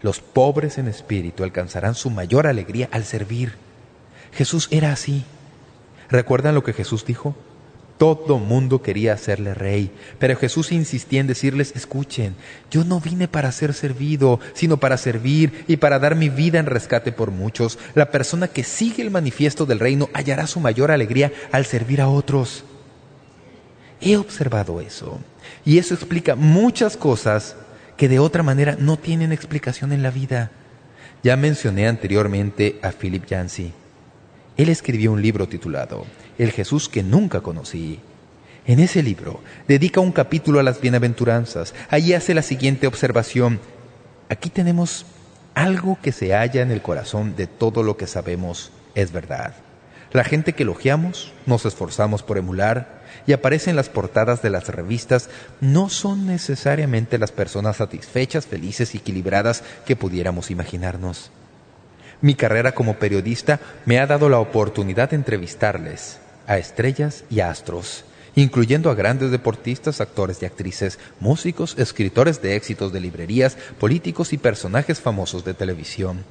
Los pobres en espíritu alcanzarán su mayor alegría al servir. Jesús era así. ¿Recuerdan lo que Jesús dijo? Todo mundo quería hacerle rey, pero Jesús insistía en decirles, escuchen, yo no vine para ser servido, sino para servir y para dar mi vida en rescate por muchos. La persona que sigue el manifiesto del reino hallará su mayor alegría al servir a otros. He observado eso, y eso explica muchas cosas que de otra manera no tienen explicación en la vida. Ya mencioné anteriormente a Philip Yancey. Él escribió un libro titulado el Jesús que nunca conocí. En ese libro dedica un capítulo a las bienaventuranzas. Allí hace la siguiente observación. Aquí tenemos algo que se halla en el corazón de todo lo que sabemos es verdad. La gente que elogiamos, nos esforzamos por emular y aparece en las portadas de las revistas no son necesariamente las personas satisfechas, felices y equilibradas que pudiéramos imaginarnos. Mi carrera como periodista me ha dado la oportunidad de entrevistarles a estrellas y astros, incluyendo a grandes deportistas, actores y actrices, músicos, escritores de éxitos de librerías, políticos y personajes famosos de televisión.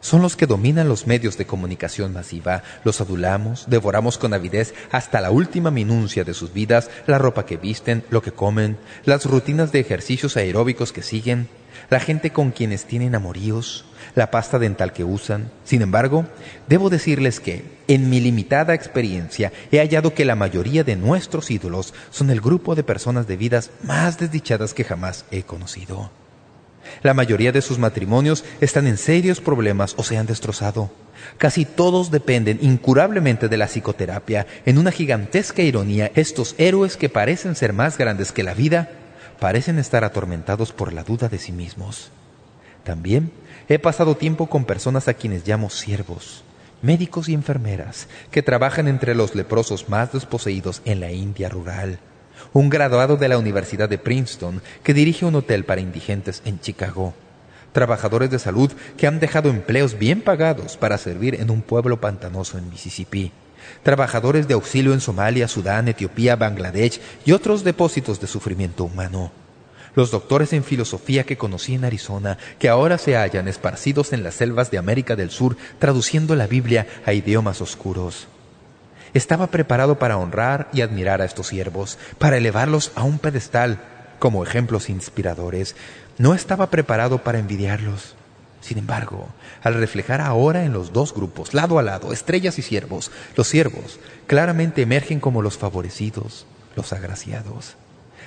Son los que dominan los medios de comunicación masiva, los adulamos, devoramos con avidez hasta la última minucia de sus vidas, la ropa que visten, lo que comen, las rutinas de ejercicios aeróbicos que siguen, la gente con quienes tienen amoríos, la pasta dental que usan. Sin embargo, debo decirles que, en mi limitada experiencia, he hallado que la mayoría de nuestros ídolos son el grupo de personas de vidas más desdichadas que jamás he conocido. La mayoría de sus matrimonios están en serios problemas o se han destrozado. Casi todos dependen incurablemente de la psicoterapia. En una gigantesca ironía, estos héroes que parecen ser más grandes que la vida, parecen estar atormentados por la duda de sí mismos. También He pasado tiempo con personas a quienes llamo siervos. médicos y enfermeras que trabajan entre los leprosos más desposeídos en la India rural, un graduado de la Universidad de Princeton que dirige un hotel para indigentes en Chicago, trabajadores de salud que han dejado empleos bien pagados para servir en un pueblo pantanoso en Mississippi, trabajadores de auxilio en Somalia, Sudán, Etiopía, Bangladesh y otros depósitos de sufrimiento humano. Los doctores en filosofía que conocí en Arizona, que ahora se hallan esparcidos en las selvas de América del Sur, traduciendo la Biblia a idiomas oscuros. Estaba preparado para honrar y admirar a estos siervos, para elevarlos a un pedestal como ejemplos inspiradores. No estaba preparado para envidiarlos. Sin embargo, al reflejar ahora en los dos grupos, lado a lado, estrellas y siervos, los siervos claramente emergen como los favorecidos, los agraciados.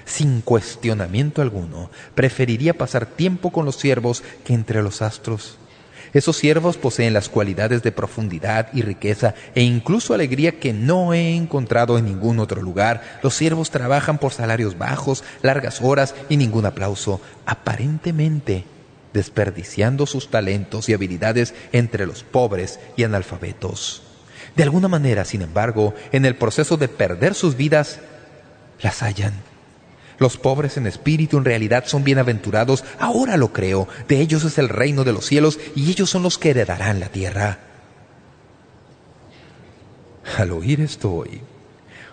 Sin cuestionamiento alguno, preferiría pasar tiempo con los siervos que entre los astros. Esos siervos poseen las cualidades de profundidad y riqueza e incluso alegría que no he encontrado en ningún otro lugar. Los siervos trabajan por salarios bajos, largas horas y ningún aplauso, aparentemente desperdiciando sus talentos y habilidades entre los pobres y analfabetos. De alguna manera, sin embargo, en el proceso de perder sus vidas, las hallan. Los pobres en espíritu en realidad son bienaventurados, ahora lo creo, de ellos es el reino de los cielos y ellos son los que heredarán la tierra. Al oír esto hoy,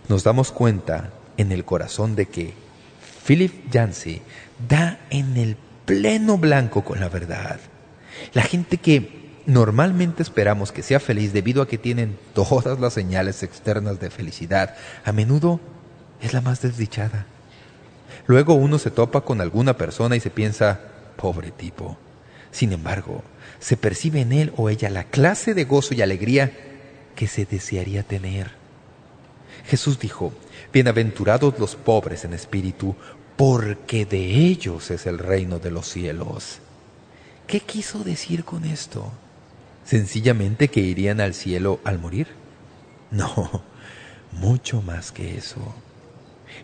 nos damos cuenta en el corazón de que Philip Yancey da en el pleno blanco con la verdad. La gente que normalmente esperamos que sea feliz debido a que tienen todas las señales externas de felicidad, a menudo es la más desdichada. Luego uno se topa con alguna persona y se piensa, pobre tipo. Sin embargo, se percibe en él o ella la clase de gozo y alegría que se desearía tener. Jesús dijo, bienaventurados los pobres en espíritu, porque de ellos es el reino de los cielos. ¿Qué quiso decir con esto? ¿Sencillamente que irían al cielo al morir? No, mucho más que eso.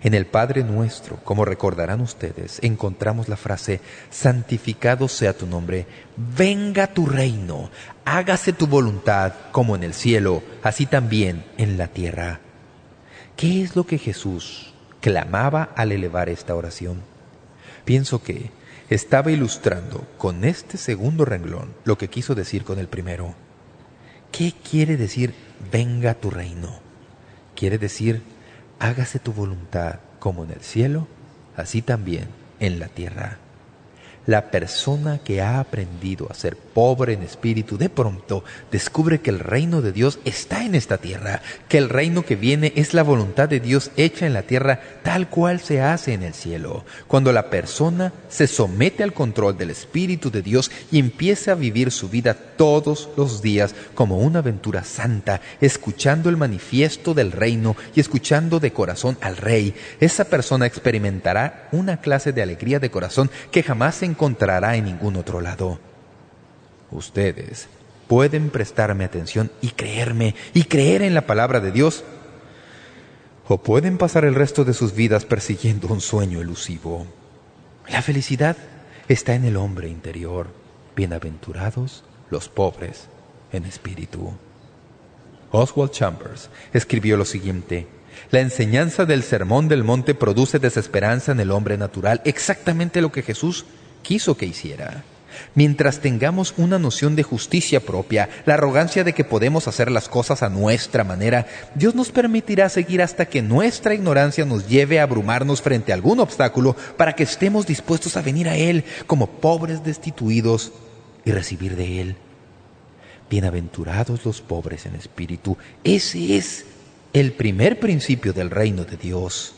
En el Padre Nuestro, como recordarán ustedes, encontramos la frase, santificado sea tu nombre, venga tu reino, hágase tu voluntad como en el cielo, así también en la tierra. ¿Qué es lo que Jesús clamaba al elevar esta oración. Pienso que estaba ilustrando con este segundo renglón lo que quiso decir con el primero. ¿Qué quiere decir venga tu reino? Quiere decir hágase tu voluntad como en el cielo, así también en la tierra. La persona que ha aprendido a ser pobre en espíritu de pronto descubre que el reino de Dios está en esta tierra, que el reino que viene es la voluntad de Dios hecha en la tierra tal cual se hace en el cielo. Cuando la persona se somete al control del Espíritu de Dios y empieza a vivir su vida todos los días como una aventura santa, escuchando el manifiesto del reino y escuchando de corazón al Rey, esa persona experimentará una clase de alegría de corazón que jamás se encontrará en ningún otro lado. Ustedes pueden prestarme atención y creerme y creer en la palabra de Dios, o pueden pasar el resto de sus vidas persiguiendo un sueño elusivo. La felicidad está en el hombre interior. Bienaventurados los pobres en espíritu. Oswald Chambers escribió lo siguiente, La enseñanza del Sermón del Monte produce desesperanza en el hombre natural, exactamente lo que Jesús quiso que hiciera. Mientras tengamos una noción de justicia propia, la arrogancia de que podemos hacer las cosas a nuestra manera, Dios nos permitirá seguir hasta que nuestra ignorancia nos lleve a abrumarnos frente a algún obstáculo para que estemos dispuestos a venir a Él como pobres destituidos y recibir de Él. Bienaventurados los pobres en espíritu. Ese es el primer principio del reino de Dios.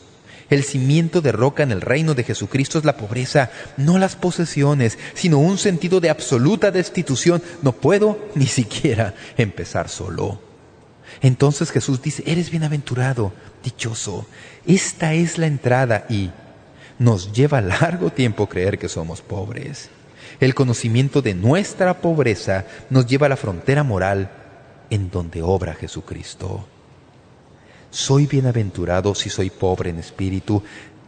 El cimiento de roca en el reino de Jesucristo es la pobreza, no las posesiones, sino un sentido de absoluta destitución. No puedo ni siquiera empezar solo. Entonces Jesús dice, eres bienaventurado, dichoso. Esta es la entrada y nos lleva largo tiempo creer que somos pobres. El conocimiento de nuestra pobreza nos lleva a la frontera moral en donde obra Jesucristo. Soy bienaventurado si soy pobre en espíritu,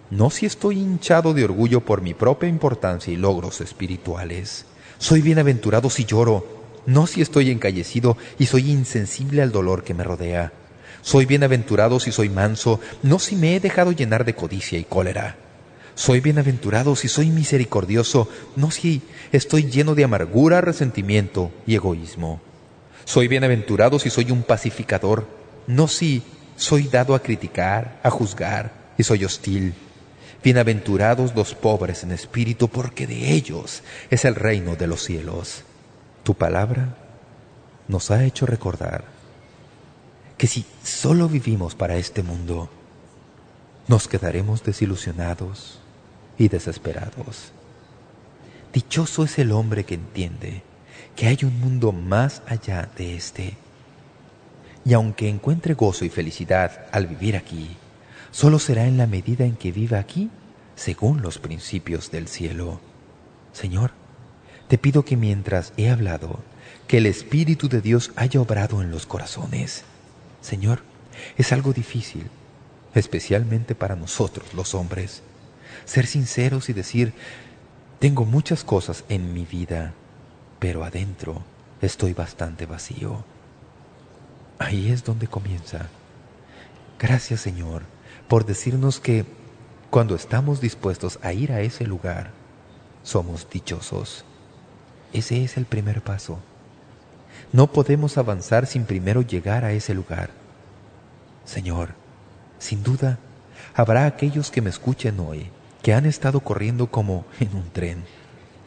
no si estoy hinchado de orgullo por mi propia importancia y logros espirituales. Soy bienaventurado si lloro, no si estoy encallecido y soy insensible al dolor que me rodea. Soy bienaventurado si soy manso, no si me he dejado llenar de codicia y cólera. Soy bienaventurado si soy misericordioso, no si estoy lleno de amargura, resentimiento y egoísmo. Soy bienaventurado si soy un pacificador, no si soy dado a criticar, a juzgar y soy hostil. Bienaventurados los pobres en espíritu, porque de ellos es el reino de los cielos. Tu palabra nos ha hecho recordar que si solo vivimos para este mundo, nos quedaremos desilusionados y desesperados. Dichoso es el hombre que entiende que hay un mundo más allá de este. Y aunque encuentre gozo y felicidad al vivir aquí, solo será en la medida en que viva aquí según los principios del cielo. Señor, te pido que mientras he hablado, que el Espíritu de Dios haya obrado en los corazones. Señor, es algo difícil, especialmente para nosotros los hombres, ser sinceros y decir, tengo muchas cosas en mi vida, pero adentro estoy bastante vacío. Ahí es donde comienza. Gracias, Señor, por decirnos que cuando estamos dispuestos a ir a ese lugar, somos dichosos. Ese es el primer paso. No podemos avanzar sin primero llegar a ese lugar. Señor, sin duda, habrá aquellos que me escuchen hoy, que han estado corriendo como en un tren,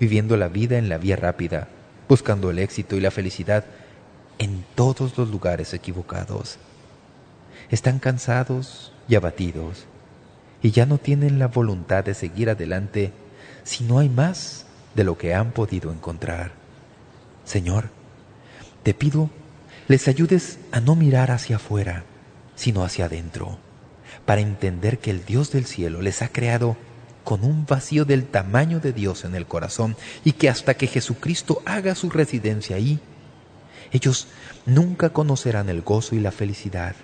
viviendo la vida en la vía rápida, buscando el éxito y la felicidad en todos los lugares equivocados. Están cansados y abatidos, y ya no tienen la voluntad de seguir adelante si no hay más de lo que han podido encontrar. Señor, te pido les ayudes a no mirar hacia afuera, sino hacia adentro, para entender que el Dios del cielo les ha creado con un vacío del tamaño de Dios en el corazón y que hasta que Jesucristo haga su residencia ahí, ellos nunca conocerán el gozo y la felicidad.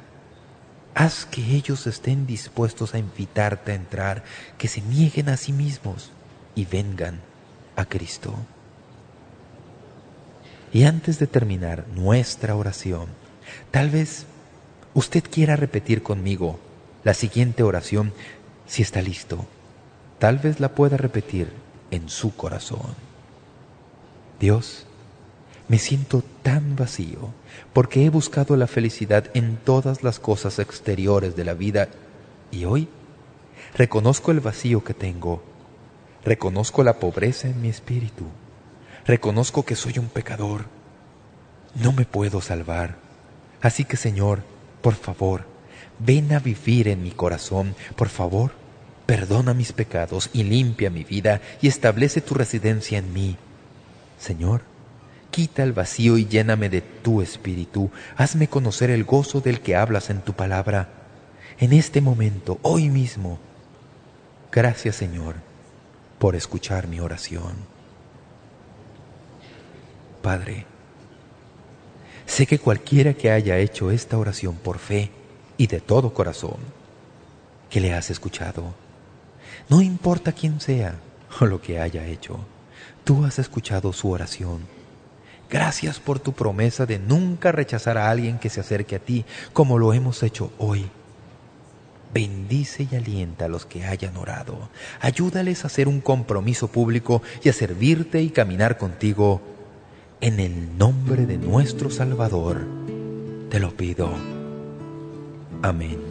Haz que ellos estén dispuestos a invitarte a entrar, que se nieguen a sí mismos y vengan a Cristo. Y antes de terminar nuestra oración, tal vez usted quiera repetir conmigo la siguiente oración si está listo. Tal vez la pueda repetir en su corazón. Dios, me siento tan vacío porque he buscado la felicidad en todas las cosas exteriores de la vida y hoy reconozco el vacío que tengo Reconozco la pobreza en mi espíritu. Reconozco que soy un pecador. No me puedo salvar. Así que, Señor, por favor, ven a vivir en mi corazón. Por favor, perdona mis pecados y limpia mi vida y establece tu residencia en mí. Señor, quita el vacío y lléname de tu espíritu. Hazme conocer el gozo del que hablas en tu palabra. En este momento, hoy mismo. Gracias, Señor por escuchar mi oración. Padre, sé que cualquiera que haya hecho esta oración por fe y de todo corazón, que le has escuchado, no importa quién sea o lo que haya hecho, tú has escuchado su oración. Gracias por tu promesa de nunca rechazar a alguien que se acerque a ti como lo hemos hecho hoy. Bendice y alienta a los que hayan orado. Ayúdales a hacer un compromiso público y a servirte y caminar contigo. En el nombre de nuestro Salvador, te lo pido. Amén.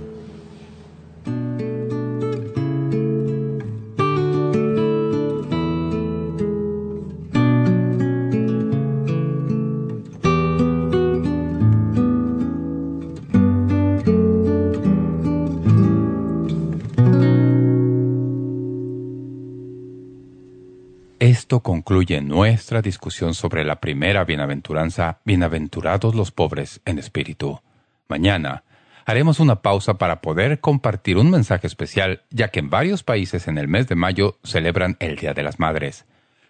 Concluye nuestra discusión sobre la primera bienaventuranza, Bienaventurados los pobres en espíritu. Mañana haremos una pausa para poder compartir un mensaje especial, ya que en varios países en el mes de mayo celebran el Día de las Madres.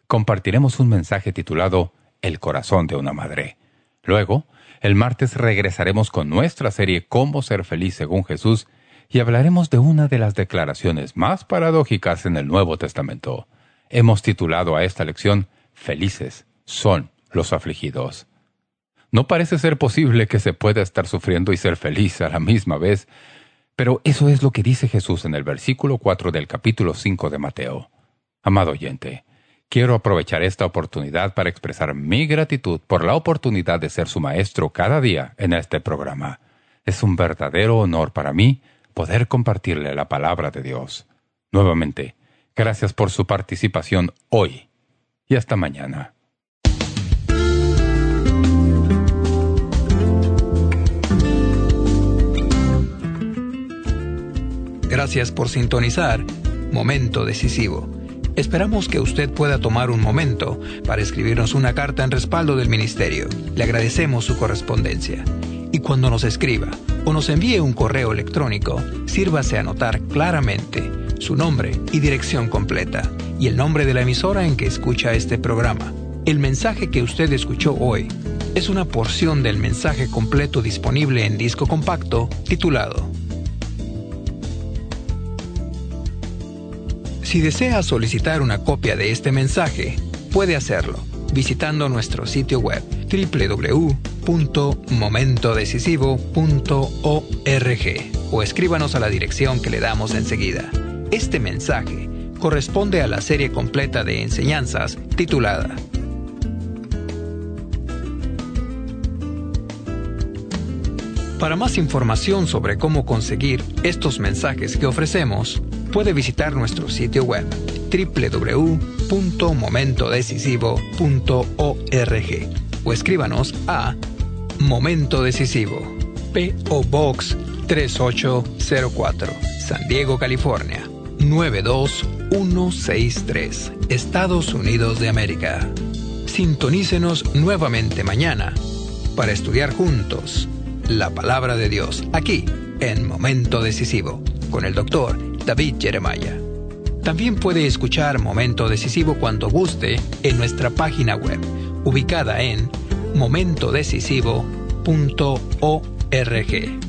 Compartiremos un mensaje titulado El corazón de una madre. Luego, el martes regresaremos con nuestra serie Cómo ser feliz según Jesús y hablaremos de una de las declaraciones más paradójicas en el Nuevo Testamento. Hemos titulado a esta lección Felices son los afligidos. No parece ser posible que se pueda estar sufriendo y ser feliz a la misma vez, pero eso es lo que dice Jesús en el versículo 4 del capítulo 5 de Mateo. Amado oyente, quiero aprovechar esta oportunidad para expresar mi gratitud por la oportunidad de ser su maestro cada día en este programa. Es un verdadero honor para mí poder compartirle la palabra de Dios. Nuevamente, gracias por su participación hoy y hasta mañana. Gracias por sintonizar Momento Decisivo. Esperamos que usted pueda tomar un momento para escribirnos una carta en respaldo del Ministerio. Le agradecemos su correspondencia. Y cuando nos escriba o nos envíe un correo electrónico, sírvase a anotar claramente su nombre y dirección completa y el nombre de la emisora en que escucha este programa. El mensaje que usted escuchó hoy es una porción del mensaje completo disponible en disco compacto titulado Si desea solicitar una copia de este mensaje, puede hacerlo visitando nuestro sitio web www.momentodecisivo.org o escríbanos a la dirección que le damos enseguida. Este mensaje corresponde a la serie completa de enseñanzas titulada Para más información sobre cómo conseguir estos mensajes que ofrecemos, puede visitar nuestro sitio web www.momentodecisivo.org o escríbanos a Momento Decisivo, P.O. Box 3804, San Diego, California 92163, Estados Unidos de América. Sintonícenos nuevamente mañana para estudiar juntos la palabra de Dios aquí en Momento Decisivo con el doctor David Jeremiah. También puede escuchar Momento Decisivo cuando guste en nuestra página web, ubicada en momentodecisivo.org.